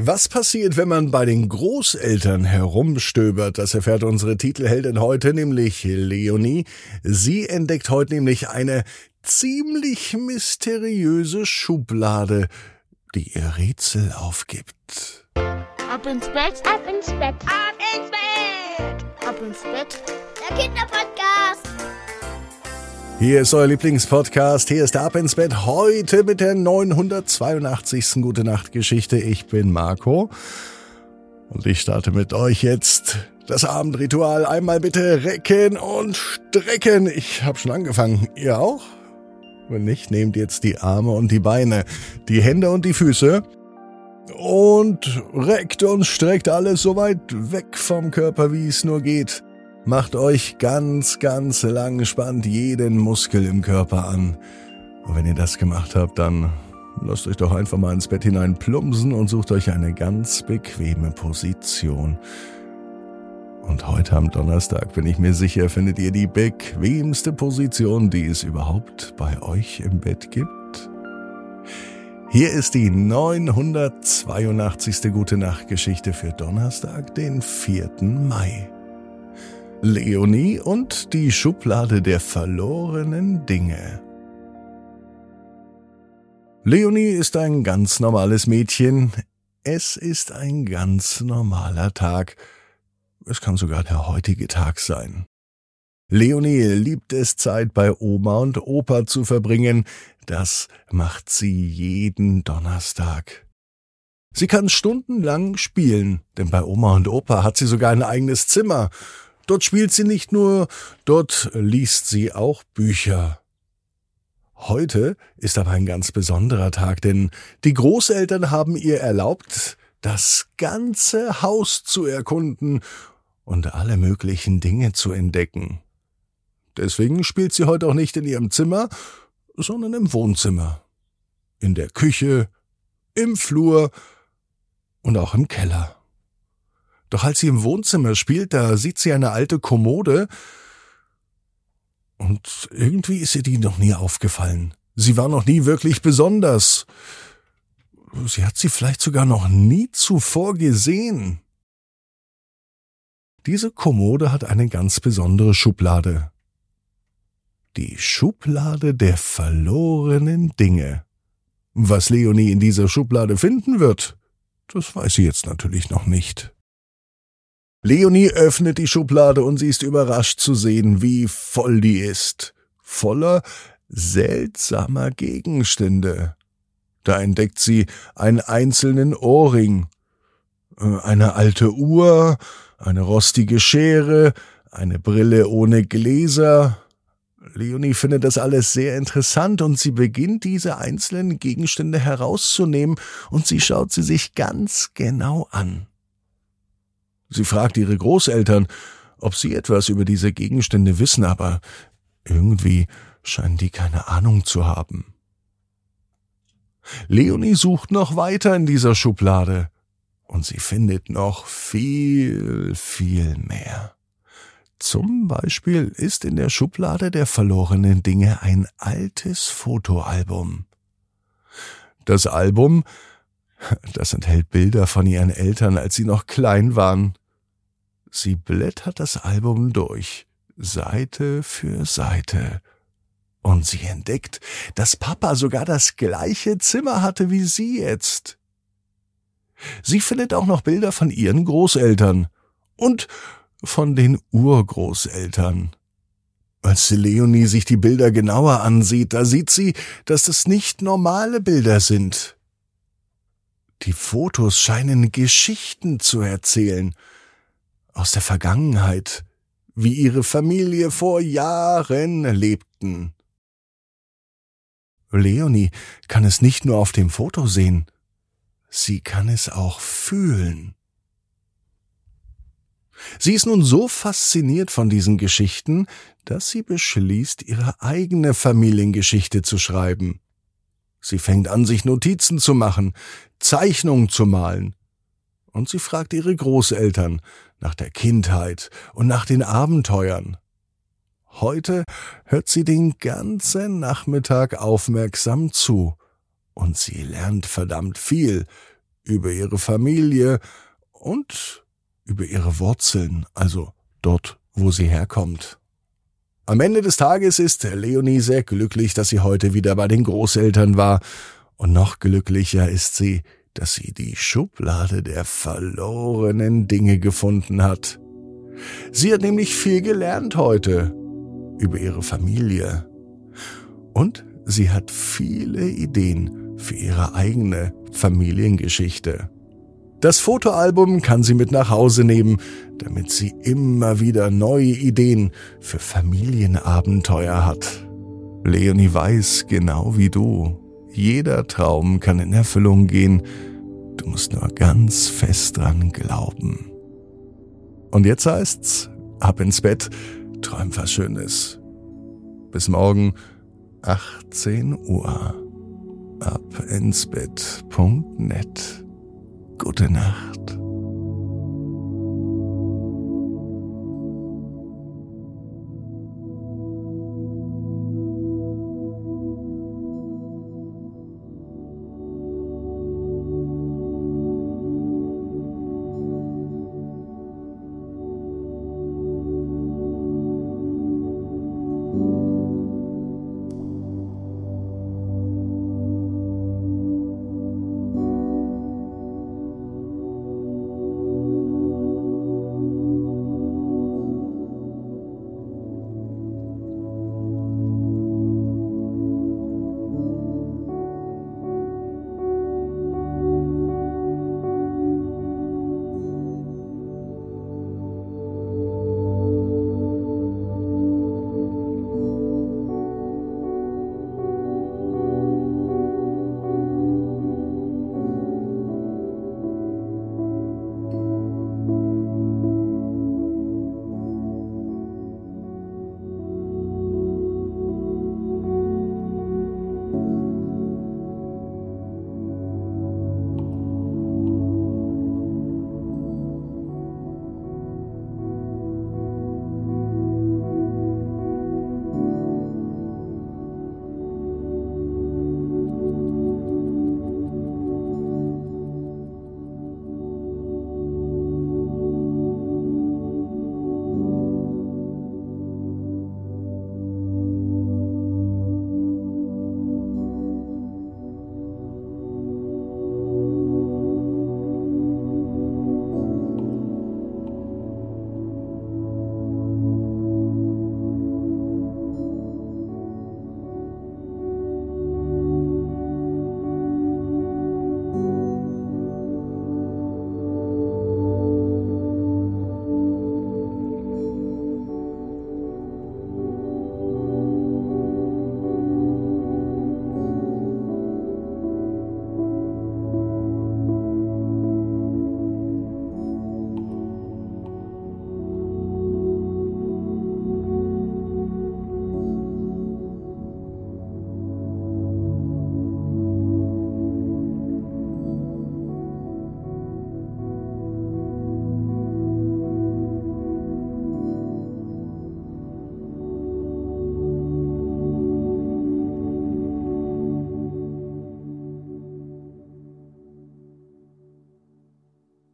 Was passiert, wenn man bei den Großeltern herumstöbert? Das erfährt unsere Titelheldin heute, nämlich Leonie. Sie entdeckt heute nämlich eine ziemlich mysteriöse Schublade, die ihr Rätsel aufgibt. Ab ins Bett, ab ins Bett, ab ins Bett, ab ins Bett. der Kinderpodcast. Hier ist euer Lieblingspodcast. Hier ist Ab ins Bett. Heute mit der 982. Gute Nacht Geschichte. Ich bin Marco. Und ich starte mit euch jetzt das Abendritual. Einmal bitte recken und strecken. Ich habe schon angefangen. Ihr auch? Wenn nicht, nehmt jetzt die Arme und die Beine, die Hände und die Füße und reckt und streckt alles so weit weg vom Körper, wie es nur geht. Macht euch ganz, ganz lang, spannt jeden Muskel im Körper an. Und wenn ihr das gemacht habt, dann lasst euch doch einfach mal ins Bett hinein plumpsen und sucht euch eine ganz bequeme Position. Und heute am Donnerstag bin ich mir sicher, findet ihr die bequemste Position, die es überhaupt bei euch im Bett gibt. Hier ist die 982. Gute Nacht Geschichte für Donnerstag, den 4. Mai. Leonie und die Schublade der verlorenen Dinge. Leonie ist ein ganz normales Mädchen. Es ist ein ganz normaler Tag. Es kann sogar der heutige Tag sein. Leonie liebt es, Zeit bei Oma und Opa zu verbringen. Das macht sie jeden Donnerstag. Sie kann stundenlang spielen, denn bei Oma und Opa hat sie sogar ein eigenes Zimmer. Dort spielt sie nicht nur, dort liest sie auch Bücher. Heute ist aber ein ganz besonderer Tag, denn die Großeltern haben ihr erlaubt, das ganze Haus zu erkunden und alle möglichen Dinge zu entdecken. Deswegen spielt sie heute auch nicht in ihrem Zimmer, sondern im Wohnzimmer, in der Küche, im Flur und auch im Keller. Doch als sie im Wohnzimmer spielt, da sieht sie eine alte Kommode, und irgendwie ist ihr die noch nie aufgefallen. Sie war noch nie wirklich besonders. Sie hat sie vielleicht sogar noch nie zuvor gesehen. Diese Kommode hat eine ganz besondere Schublade. Die Schublade der verlorenen Dinge. Was Leonie in dieser Schublade finden wird, das weiß sie jetzt natürlich noch nicht. Leonie öffnet die Schublade und sie ist überrascht zu sehen, wie voll die ist. Voller seltsamer Gegenstände. Da entdeckt sie einen einzelnen Ohrring, äh, eine alte Uhr, eine rostige Schere, eine Brille ohne Gläser. Leonie findet das alles sehr interessant und sie beginnt diese einzelnen Gegenstände herauszunehmen und sie schaut sie sich ganz genau an. Sie fragt ihre Großeltern, ob sie etwas über diese Gegenstände wissen, aber irgendwie scheinen die keine Ahnung zu haben. Leonie sucht noch weiter in dieser Schublade und sie findet noch viel, viel mehr. Zum Beispiel ist in der Schublade der verlorenen Dinge ein altes Fotoalbum. Das Album das enthält Bilder von ihren Eltern, als sie noch klein waren. Sie blättert das Album durch, Seite für Seite. Und sie entdeckt, dass Papa sogar das gleiche Zimmer hatte wie sie jetzt. Sie findet auch noch Bilder von ihren Großeltern und von den Urgroßeltern. Als Leonie sich die Bilder genauer ansieht, da sieht sie, dass es nicht normale Bilder sind. Die Fotos scheinen Geschichten zu erzählen aus der Vergangenheit, wie ihre Familie vor Jahren lebten. Leonie kann es nicht nur auf dem Foto sehen, sie kann es auch fühlen. Sie ist nun so fasziniert von diesen Geschichten, dass sie beschließt, ihre eigene Familiengeschichte zu schreiben. Sie fängt an, sich Notizen zu machen, Zeichnungen zu malen. Und sie fragt ihre Großeltern nach der Kindheit und nach den Abenteuern. Heute hört sie den ganzen Nachmittag aufmerksam zu und sie lernt verdammt viel über ihre Familie und über ihre Wurzeln, also dort, wo sie herkommt. Am Ende des Tages ist Leonie sehr glücklich, dass sie heute wieder bei den Großeltern war, und noch glücklicher ist sie, dass sie die Schublade der verlorenen Dinge gefunden hat. Sie hat nämlich viel gelernt heute über ihre Familie. Und sie hat viele Ideen für ihre eigene Familiengeschichte. Das Fotoalbum kann sie mit nach Hause nehmen, damit sie immer wieder neue Ideen für Familienabenteuer hat. Leonie weiß genau wie du, jeder Traum kann in Erfüllung gehen, du musst nur ganz fest dran glauben. Und jetzt heißt's, ab ins Bett, träum was Schönes. Bis morgen, 18 Uhr. Ab ins Bett.net. Gute Nacht.